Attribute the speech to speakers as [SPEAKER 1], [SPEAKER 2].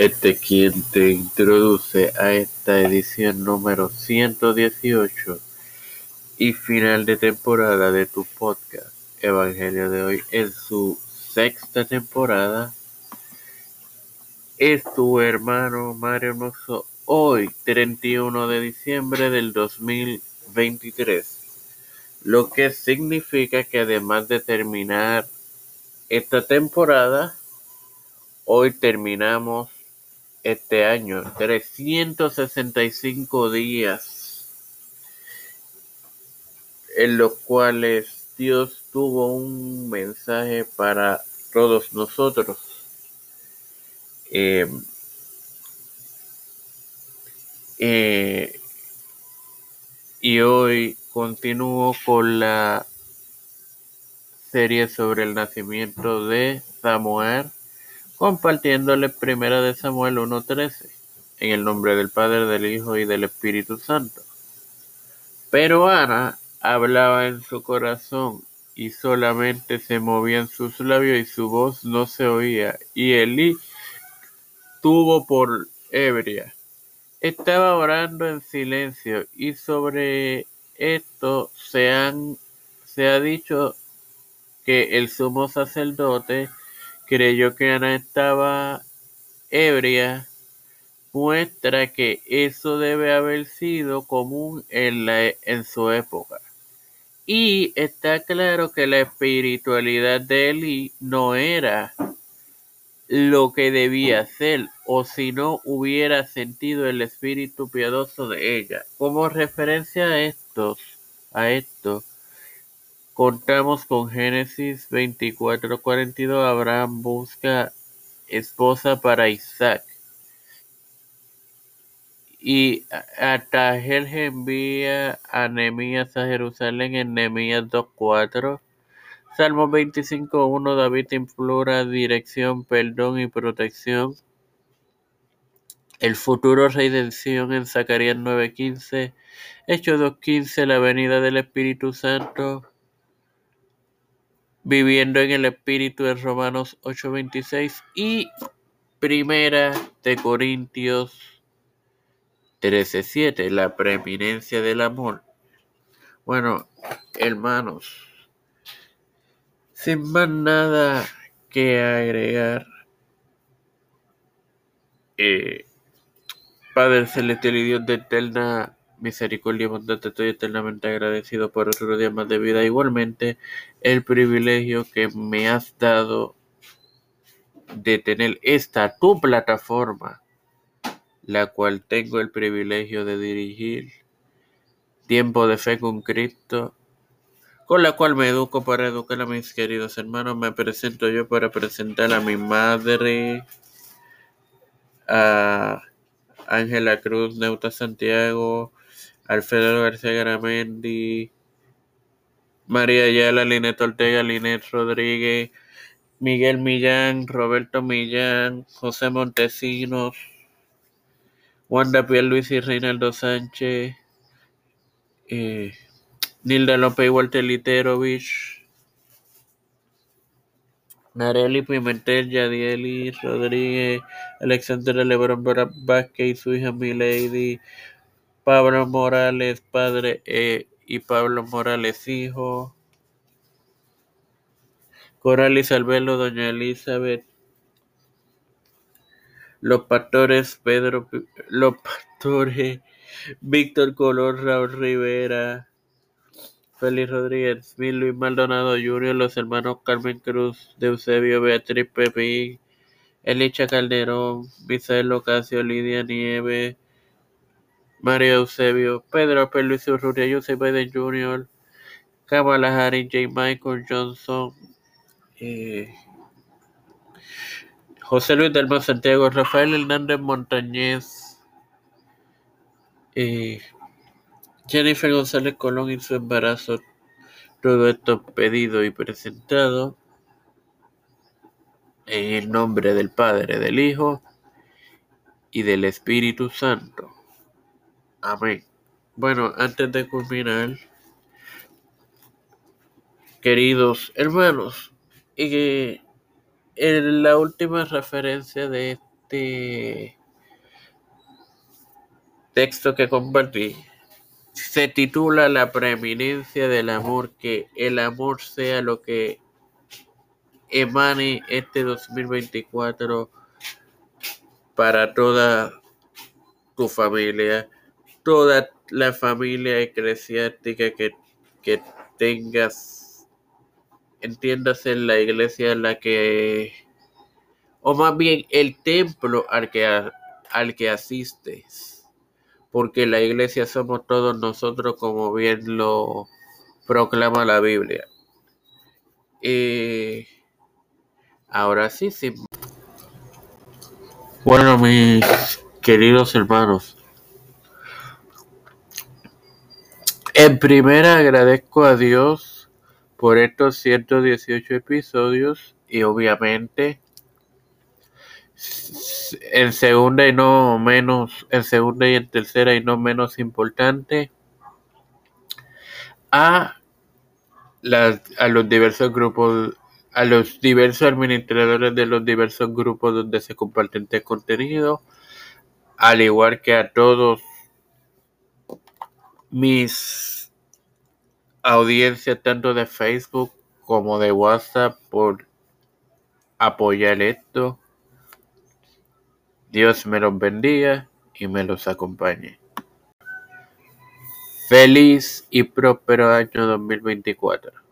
[SPEAKER 1] Este quien te introduce a esta edición número 118 y final de temporada de tu podcast Evangelio de hoy en su sexta temporada es tu hermano Mario Hermoso hoy 31 de diciembre del 2023 lo que significa que además de terminar esta temporada hoy terminamos este año, 365 días en los cuales Dios tuvo un mensaje para todos nosotros. Eh, eh, y hoy continúo con la serie sobre el nacimiento de Samuel compartiéndole primera de Samuel 1.13, en el nombre del Padre, del Hijo y del Espíritu Santo. Pero Ana hablaba en su corazón y solamente se movían sus labios y su voz no se oía. Y Elí tuvo por ebria. Estaba orando en silencio y sobre esto se, han, se ha dicho que el sumo sacerdote creyó que Ana estaba ebria, muestra que eso debe haber sido común en, la, en su época. Y está claro que la espiritualidad de Eli no era lo que debía ser, o si no hubiera sentido el espíritu piadoso de ella. Como referencia a estos, a esto, Contamos con Génesis 24:42, Abraham busca esposa para Isaac. Y Atahel envía a Nehemías a Jerusalén en Nehemías 2:4. Salmo 25:1, David implora dirección, perdón y protección. El futuro redención en Zacarías 9:15. Hechos 2:15, la venida del Espíritu Santo viviendo en el Espíritu de Romanos 8:26 y Primera de Corintios 13:7, la preeminencia del amor. Bueno, hermanos, sin más nada que agregar, eh, Padre Celestial y Dios de eterna misericordia y bondad, te estoy eternamente agradecido por otro día más de vida. Igualmente, el privilegio que me has dado de tener esta tu plataforma, la cual tengo el privilegio de dirigir. Tiempo de fe con Cristo, con la cual me educo para educar a mis queridos hermanos. Me presento yo para presentar a mi madre, a Ángela Cruz, Neuta Santiago, Alfredo García Garamendi, María Ayala, Linet Ortega, Linet Rodríguez, Miguel Millán, Roberto Millán, José Montesinos, Wanda Luis y Reinaldo Sánchez, eh, Nilda López y Walter Literovich, Nareli Pimentel, Yadieli Rodríguez, Alexandra Lebrón Vázquez y su hija Milady, Pablo Morales, padre, eh, y Pablo Morales, hijo. Coralis Albelo, doña Elizabeth. Los pastores, Pedro, los pastores, Víctor Color, Raúl Rivera, Félix Rodríguez, Luis Maldonado Jr., los hermanos Carmen Cruz, de Eusebio, Beatriz Pepín, Elicha Calderón, Misael Ocasio, Lidia Nieves, Mario Eusebio, Pedro P. Luis Urrutia, Joseph Biden Jr., Kamala Harris, J. Michael Johnson, eh, José Luis del Santiago, Rafael Hernández Montañez, eh, Jennifer González Colón y su embarazo, todo esto pedido y presentado en el nombre del Padre, del Hijo y del Espíritu Santo. Amén. Bueno, antes de culminar, queridos hermanos, y en la última referencia de este texto que compartí se titula La preeminencia del amor, que el amor sea lo que emane este 2024 para toda tu familia, toda la familia eclesiástica que, que tengas, entiendas en la iglesia en la que, o más bien el templo al que, al que asistes porque la iglesia somos todos nosotros como bien lo proclama la Biblia. Y ahora sí, sí. Bueno, mis queridos hermanos, en primera agradezco a Dios por estos 118 episodios y obviamente en segunda y no menos, en segunda y en tercera y no menos importante, a, a los diversos grupos, a los diversos administradores de los diversos grupos donde se comparte este contenido, al igual que a todos mis audiencias tanto de Facebook como de WhatsApp por apoyar esto. Dios me los bendiga y me los acompañe. Feliz y próspero año 2024.